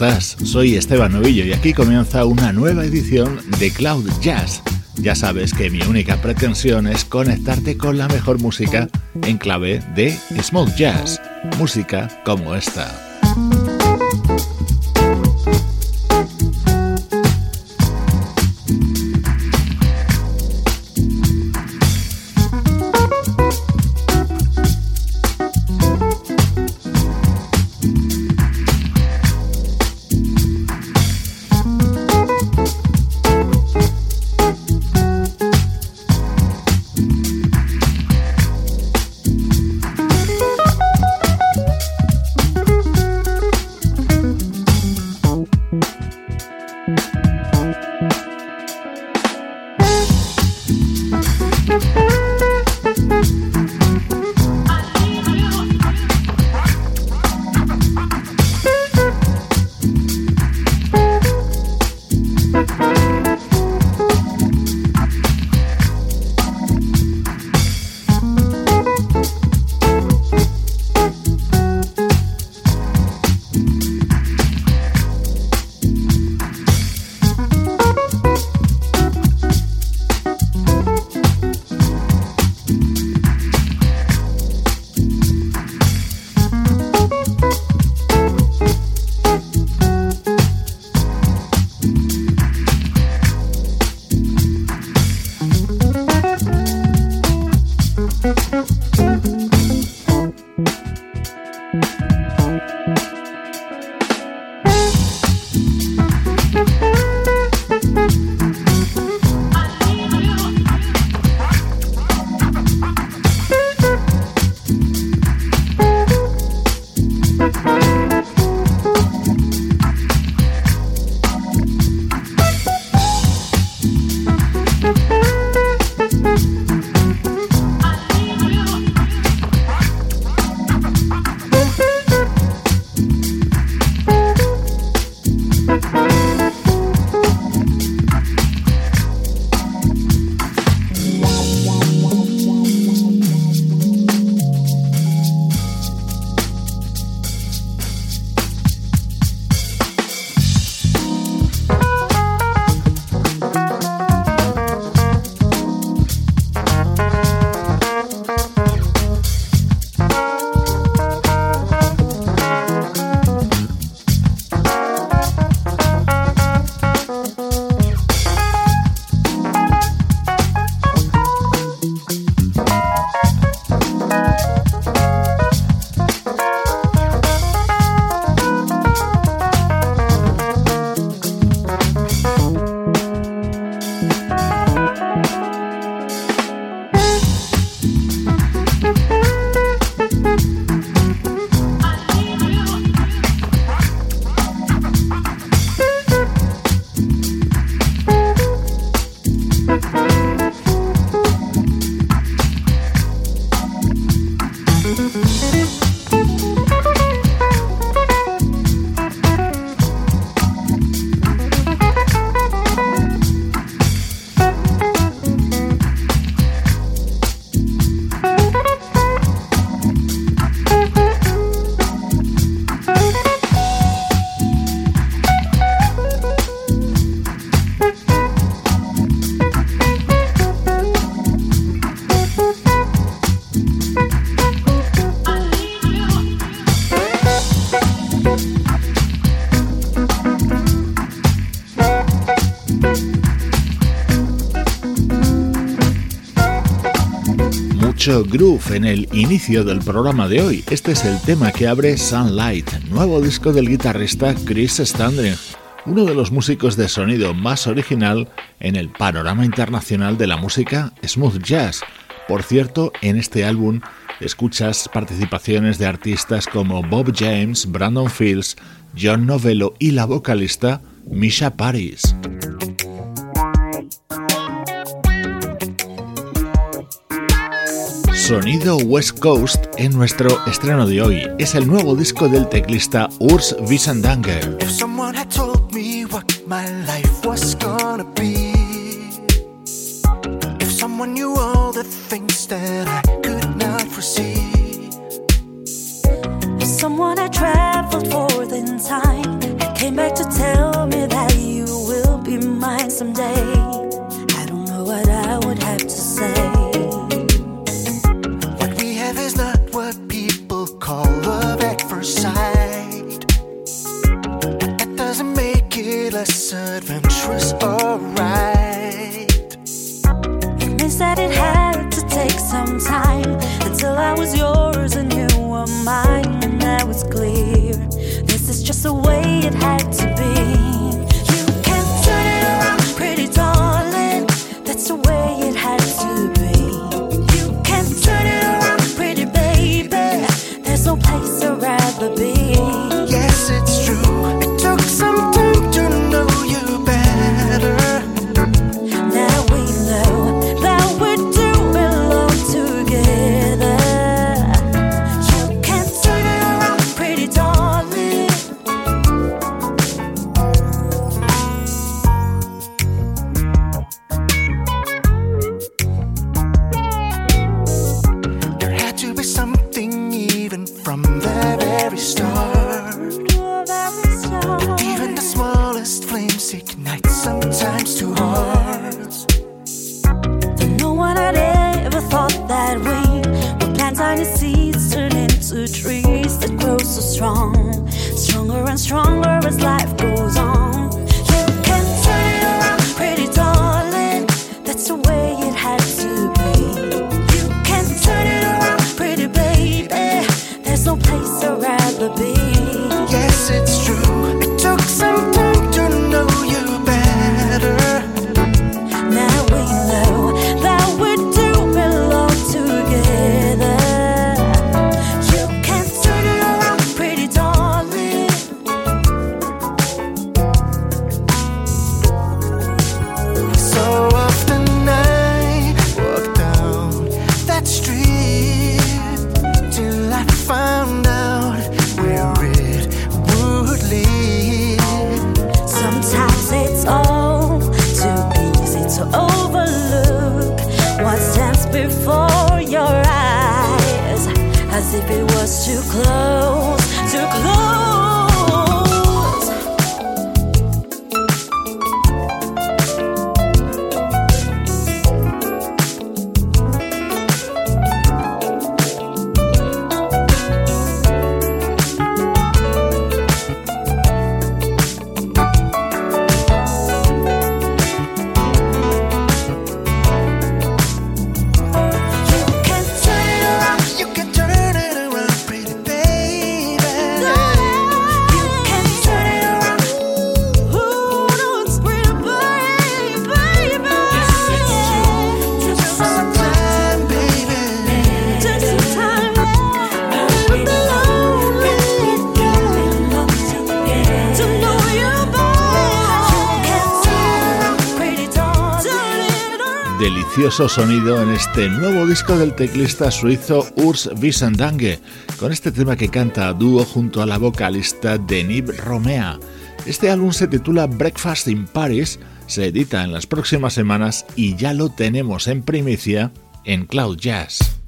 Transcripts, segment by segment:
Soy Esteban Novillo y aquí comienza una nueva edición de Cloud Jazz. Ya sabes que mi única pretensión es conectarte con la mejor música en clave de smooth jazz, música como esta. Groove en el inicio del programa de hoy. Este es el tema que abre Sunlight, nuevo disco del guitarrista Chris Standring, uno de los músicos de sonido más original en el panorama internacional de la música smooth jazz. Por cierto, en este álbum escuchas participaciones de artistas como Bob James, Brandon Fields, John Novello y la vocalista Misha Paris. Sonido West Coast en nuestro estreno de hoy. Es el nuevo disco del teclista Urs Wiesendanger. yes, it's true. Sonido en este nuevo disco del teclista suizo Urs Wiesendange, con este tema que canta a dúo junto a la vocalista Denib Romea. Este álbum se titula Breakfast in Paris, se edita en las próximas semanas y ya lo tenemos en primicia en Cloud Jazz.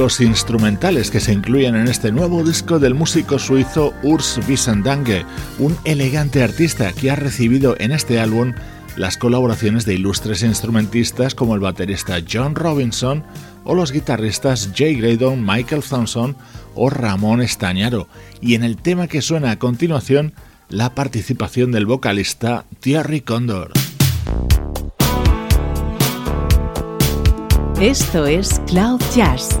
Los instrumentales que se incluyen en este nuevo disco del músico suizo Urs Wiesendange, un elegante artista que ha recibido en este álbum las colaboraciones de ilustres instrumentistas como el baterista John Robinson o los guitarristas Jay Graydon, Michael Thompson o Ramón Estañaro, y en el tema que suena a continuación, la participación del vocalista Thierry Condor. Esto es Cloud Jazz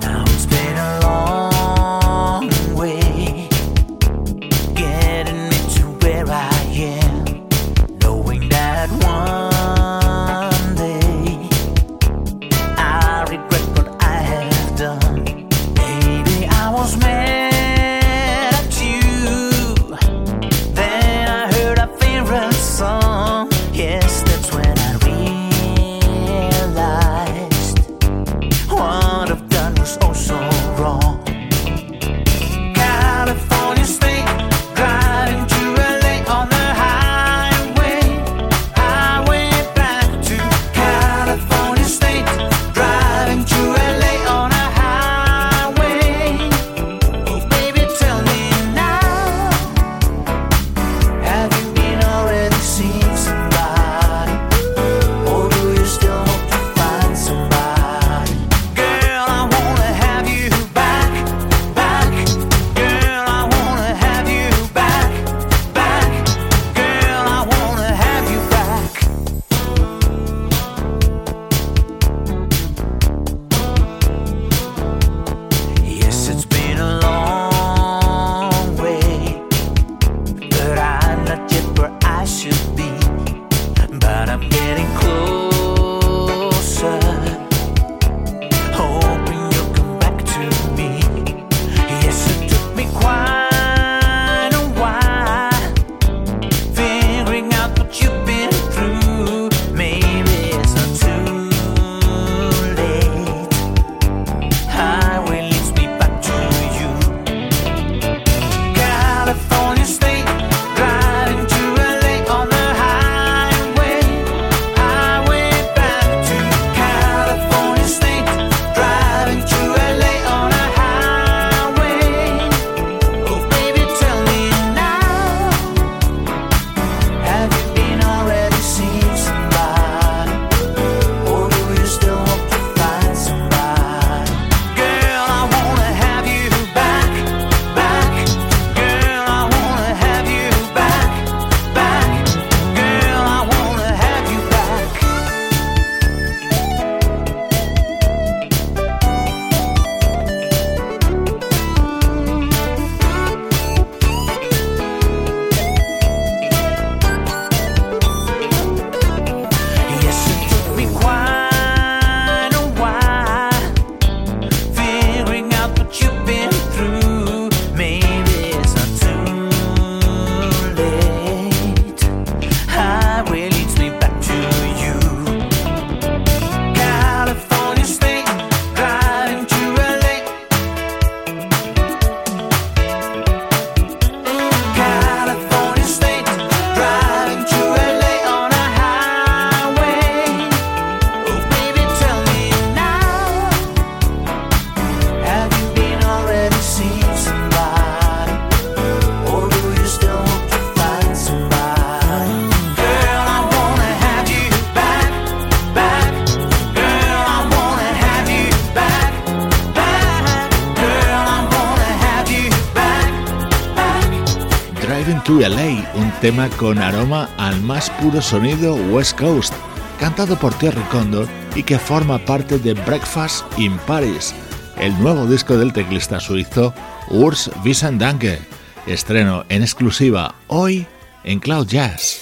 Con aroma al más puro sonido West Coast, cantado por Terry Condor y que forma parte de Breakfast in Paris, el nuevo disco del teclista suizo Urs Wiesendanke, estreno en exclusiva hoy en Cloud Jazz.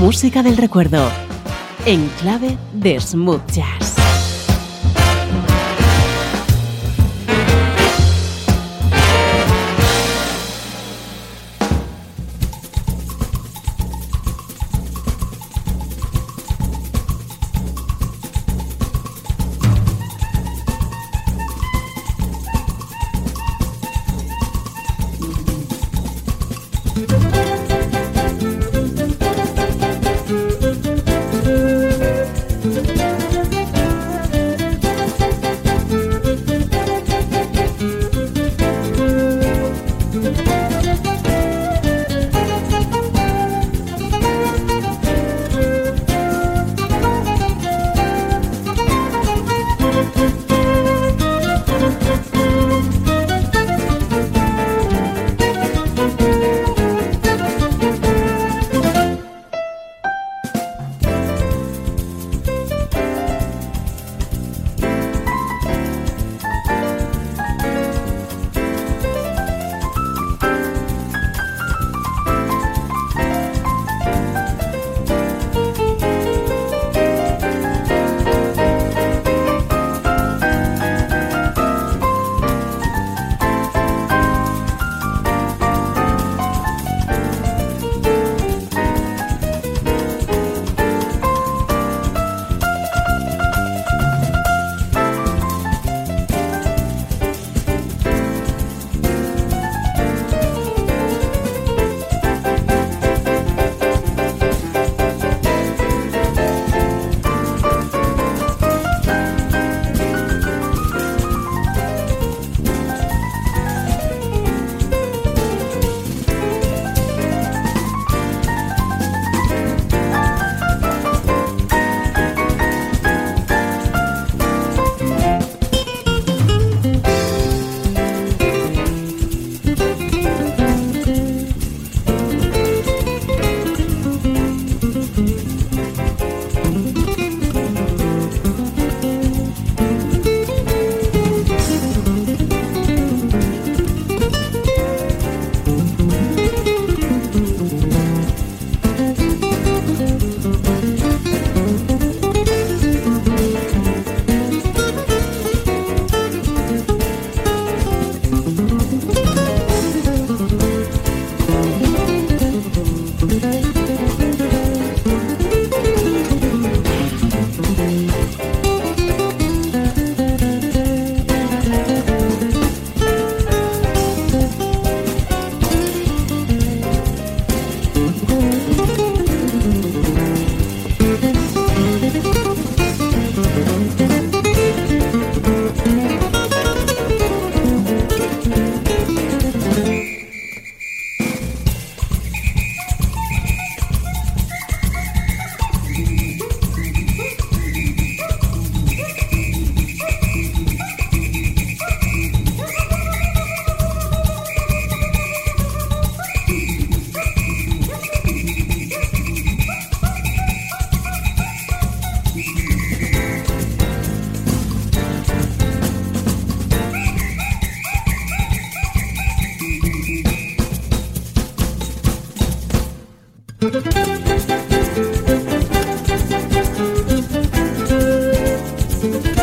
Música del recuerdo, en clave de smooth jazz. Música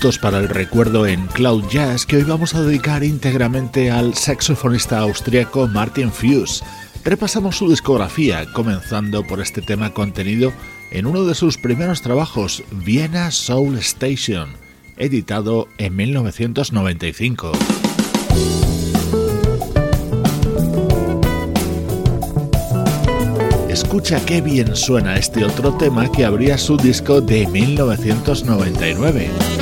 para el recuerdo en Cloud Jazz que hoy vamos a dedicar íntegramente al saxofonista austriaco Martin Fuse. Repasamos su discografía, comenzando por este tema contenido en uno de sus primeros trabajos, Vienna Soul Station, editado en 1995. Escucha qué bien suena este otro tema que abría su disco de 1999.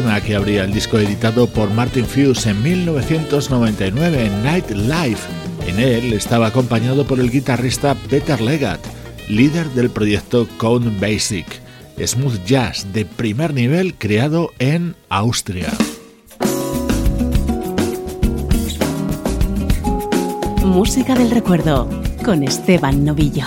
Tema que abría el disco editado por Martin Fuse en 1999 en Night Life. En él estaba acompañado por el guitarrista Peter Legat, líder del proyecto Cone Basic, smooth jazz de primer nivel creado en Austria. Música del recuerdo con Esteban Novillo.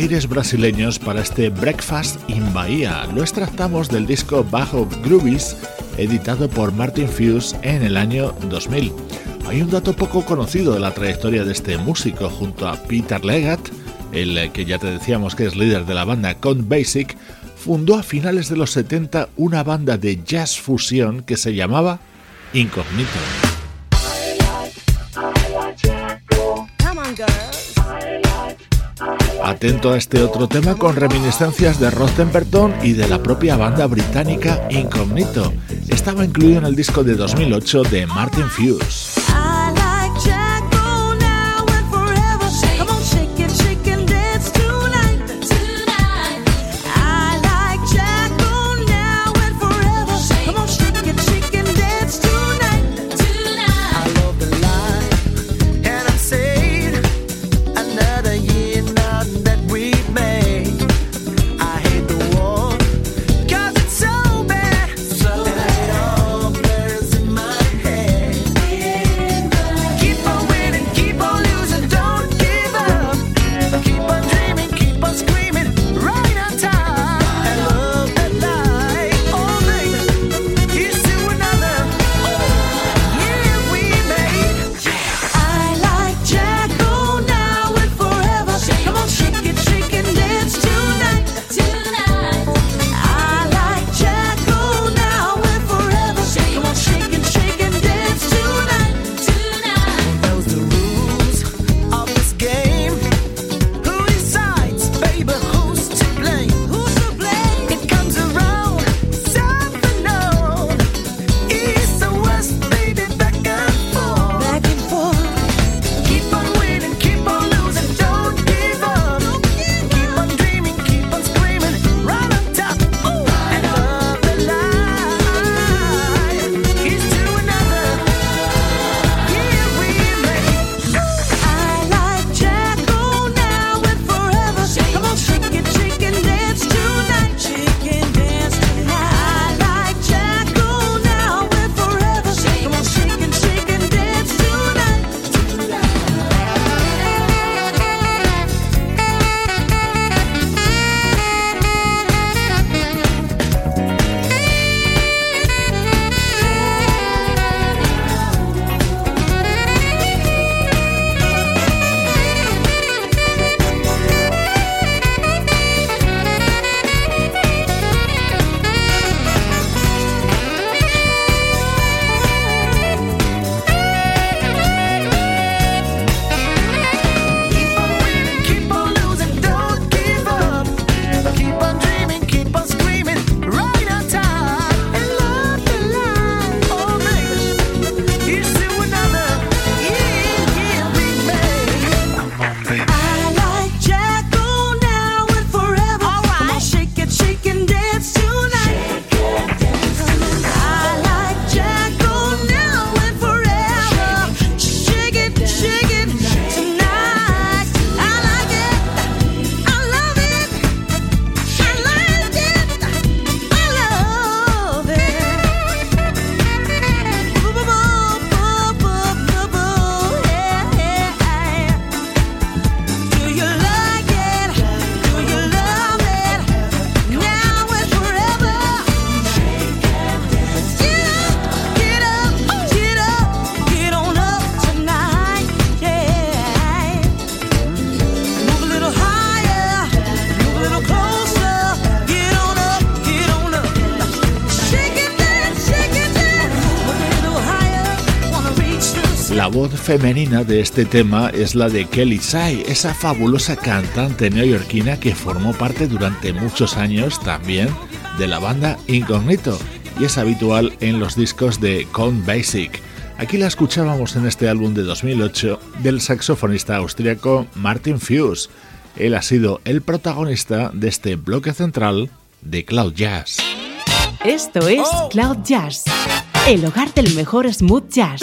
Aires brasileños para este Breakfast in Bahía. Lo extractamos del disco Bajo Groovies, editado por Martin Fuse en el año 2000. Hay un dato poco conocido de la trayectoria de este músico junto a Peter Leggett, el que ya te decíamos que es líder de la banda Count Basic, fundó a finales de los 70 una banda de jazz fusión que se llamaba Incognito. Atento a este otro tema con reminiscencias de Ross Temperton y de la propia banda británica Incognito. Estaba incluido en el disco de 2008 de Martin Fuse. Femenina de este tema es la de Kelly Sai, esa fabulosa cantante neoyorquina que formó parte durante muchos años también de la banda Incognito y es habitual en los discos de Count Basic. Aquí la escuchábamos en este álbum de 2008 del saxofonista austríaco Martin Fuse. Él ha sido el protagonista de este bloque central de Cloud Jazz. Esto es Cloud Jazz, el hogar del mejor smooth jazz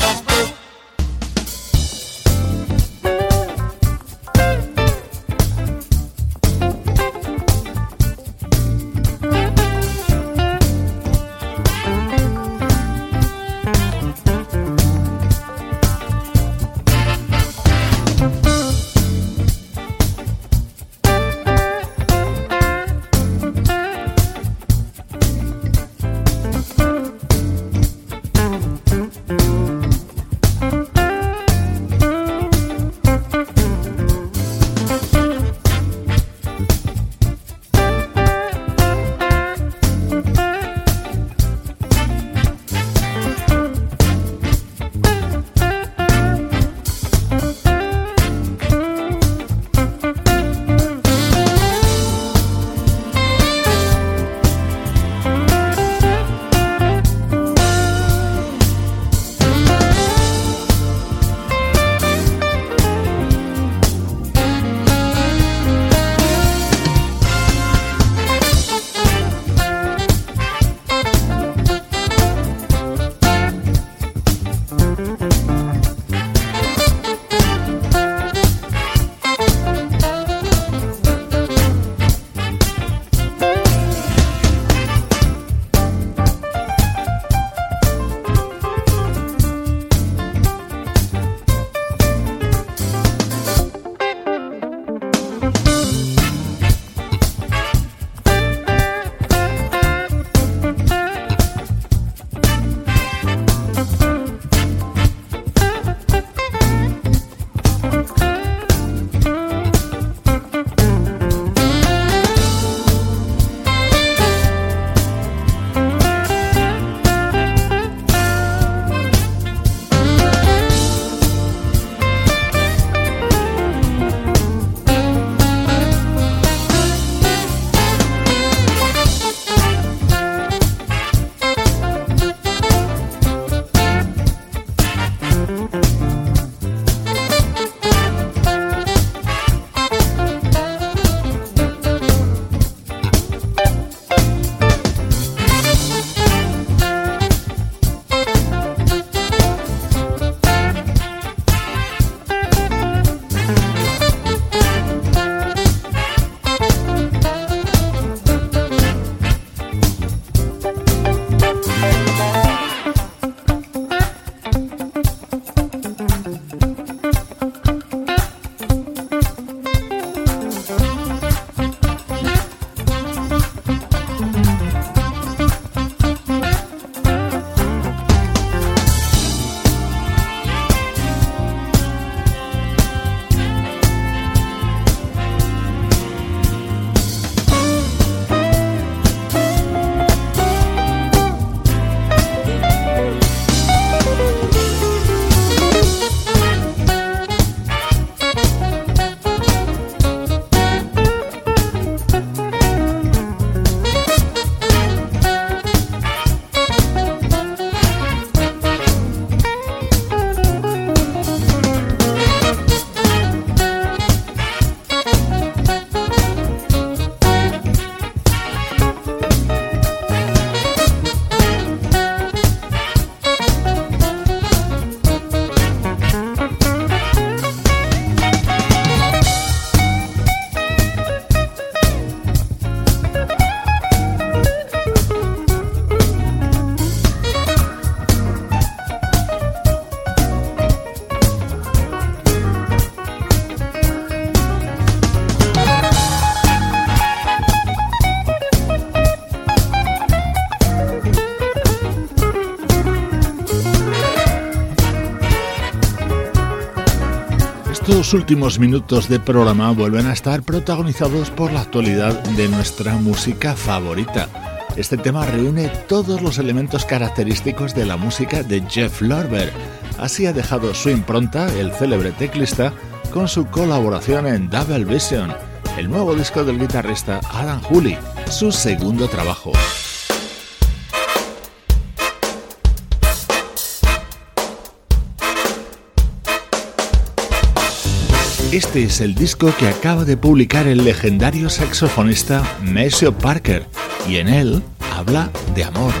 Estos últimos minutos de programa vuelven a estar protagonizados por la actualidad de nuestra música favorita. Este tema reúne todos los elementos característicos de la música de Jeff Lorber. Así ha dejado su impronta el célebre teclista con su colaboración en Double Vision, el nuevo disco del guitarrista Adam Hooley, su segundo trabajo. Este es el disco que acaba de publicar el legendario saxofonista Maceo Parker y en él habla de amor.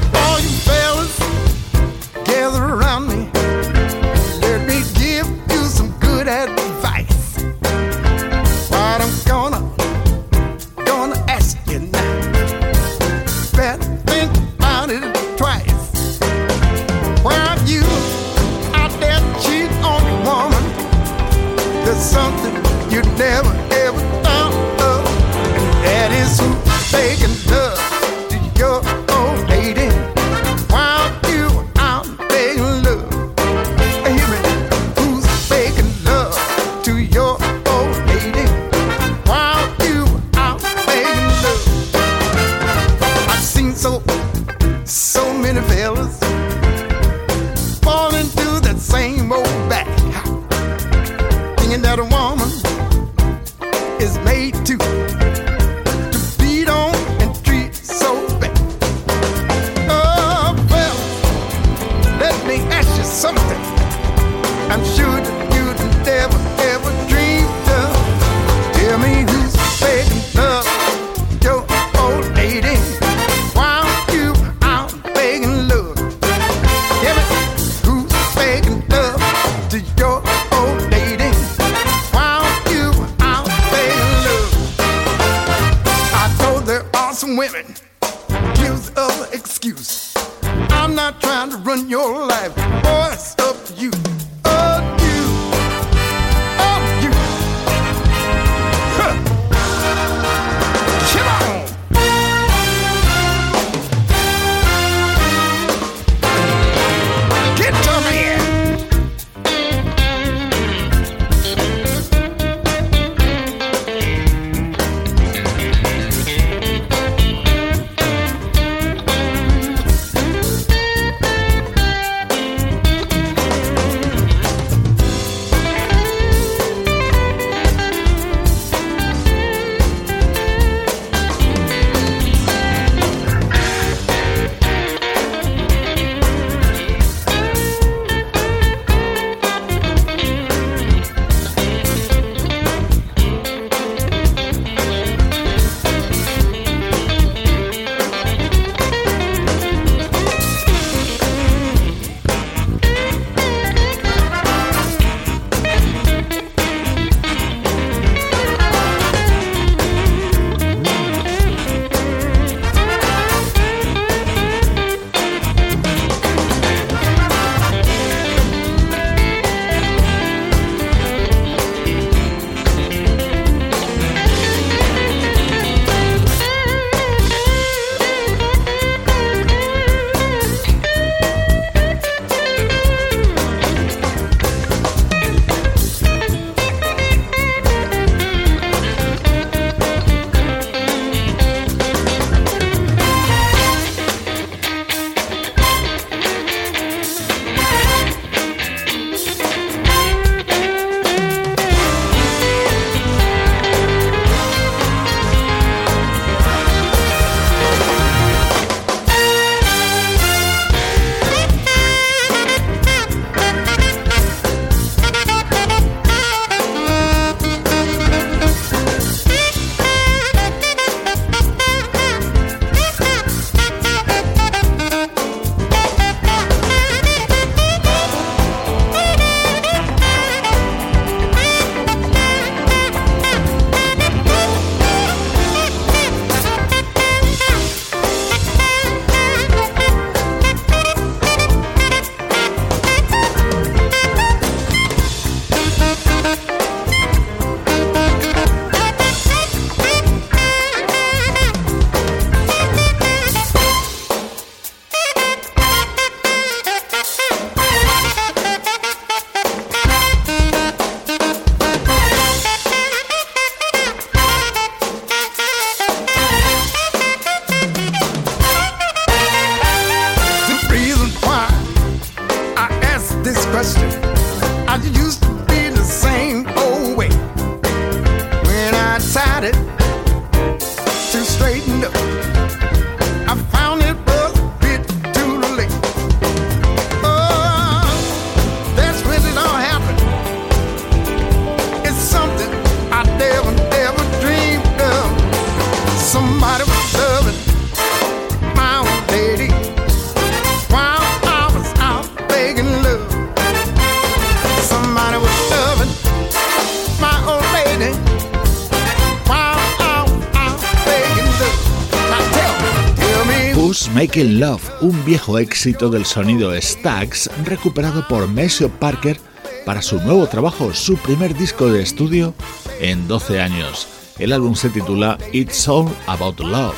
Love, un viejo éxito del sonido Stax recuperado por Maceo Parker para su nuevo trabajo, su primer disco de estudio en 12 años. El álbum se titula It's All About Love,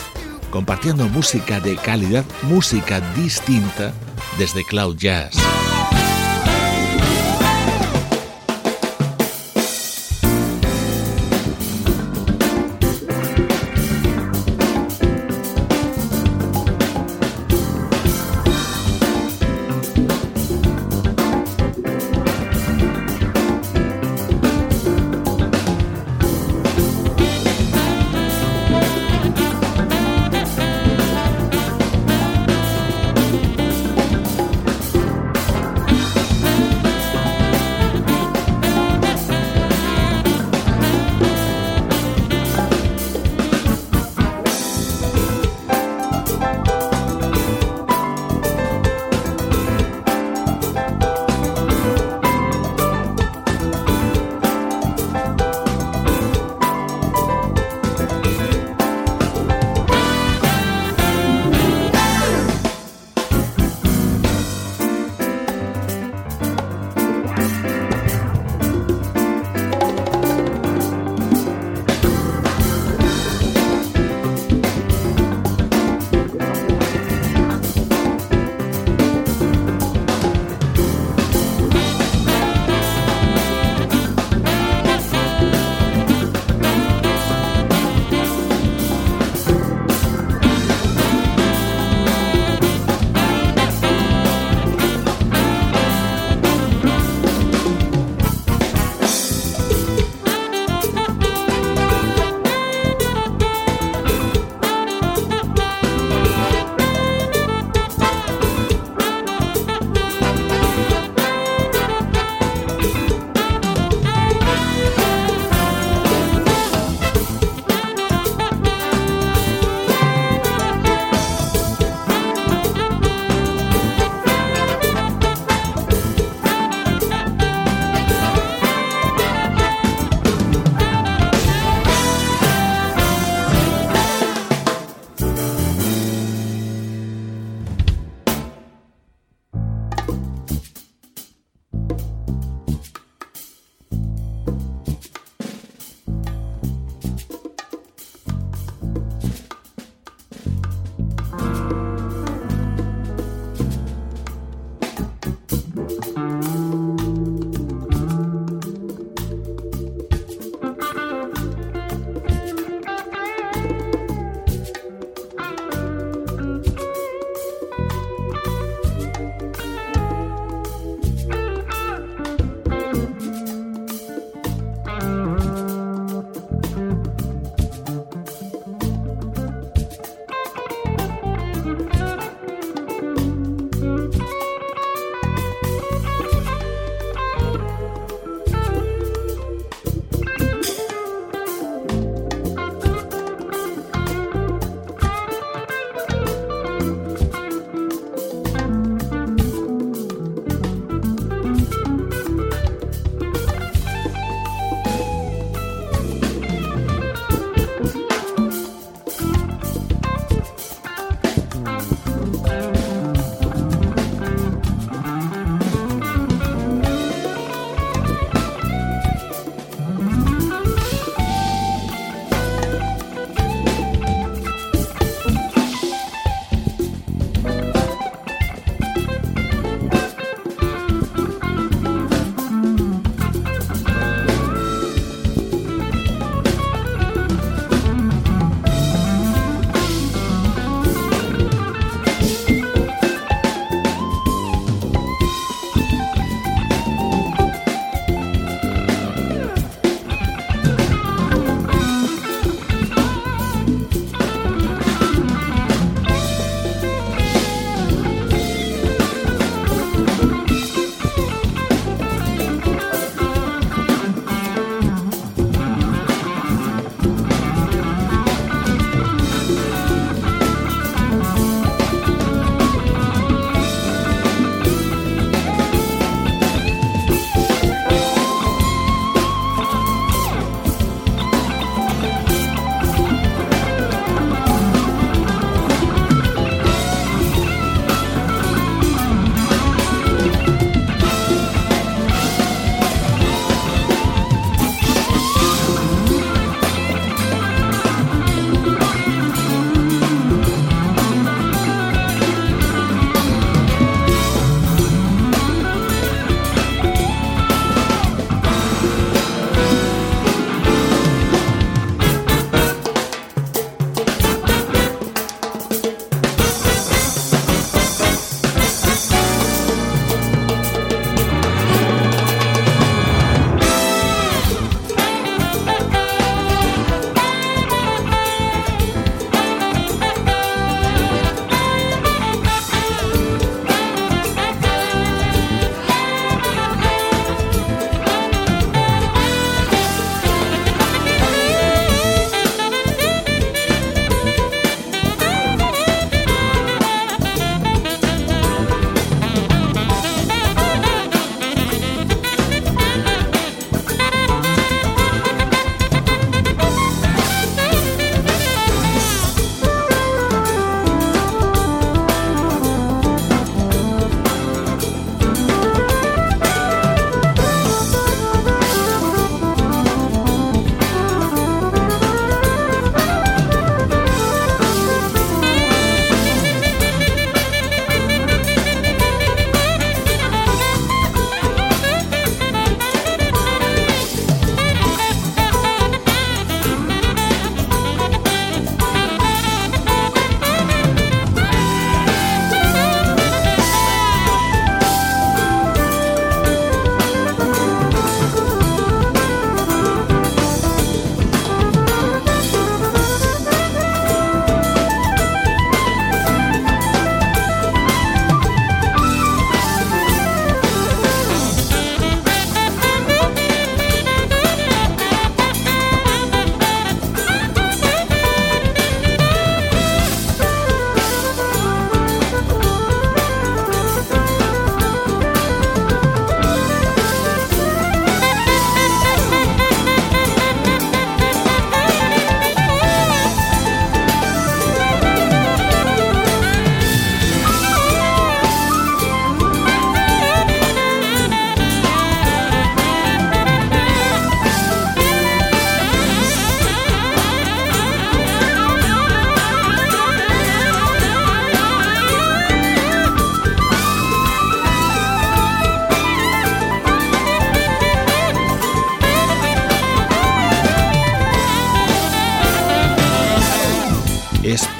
compartiendo música de calidad, música distinta desde Cloud Jazz.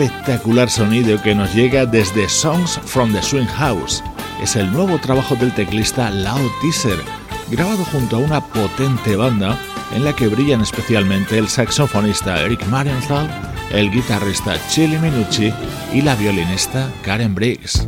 Espectacular sonido que nos llega desde Songs from the Swing House. Es el nuevo trabajo del teclista Lao Teaser, grabado junto a una potente banda en la que brillan especialmente el saxofonista Eric Marienthal, el guitarrista Chili Minucci y la violinista Karen Briggs.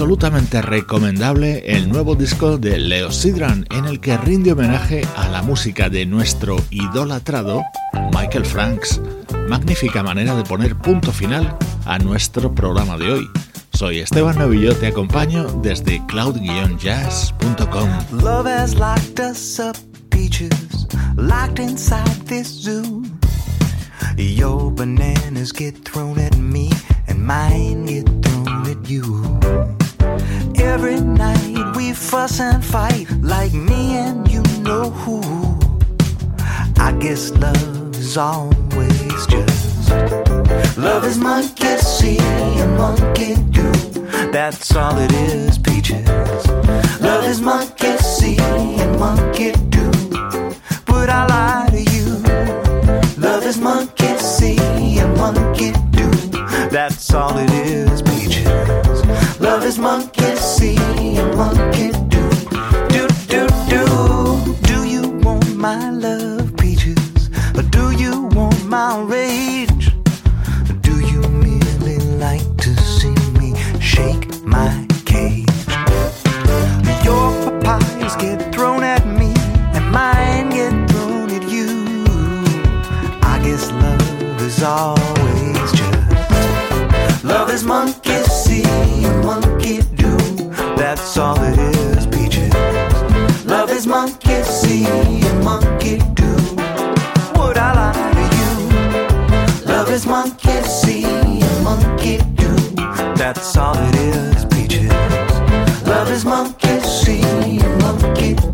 Absolutamente recomendable el nuevo disco de Leo Sidran, en el que rinde homenaje a la música de nuestro idolatrado Michael Franks. Magnífica manera de poner punto final a nuestro programa de hoy. Soy Esteban Novillo, te acompaño desde cloud-jazz.com. Love has locked us up, peaches, locked inside this zoo. Every night we fuss and fight like me and you know who. I guess love is always just love is monkey see and monkey do. That's all it is, peaches. Love is monkey see and monkey do. But I lie to you. Love is monkey see and monkey do. That's all it is, is monkey see monkey all it is, peaches. Love is monkey see and monkey do. Would I lie to you? Love is monkey see and monkey do. That's all it is, peaches. Love is monkey see and monkey do.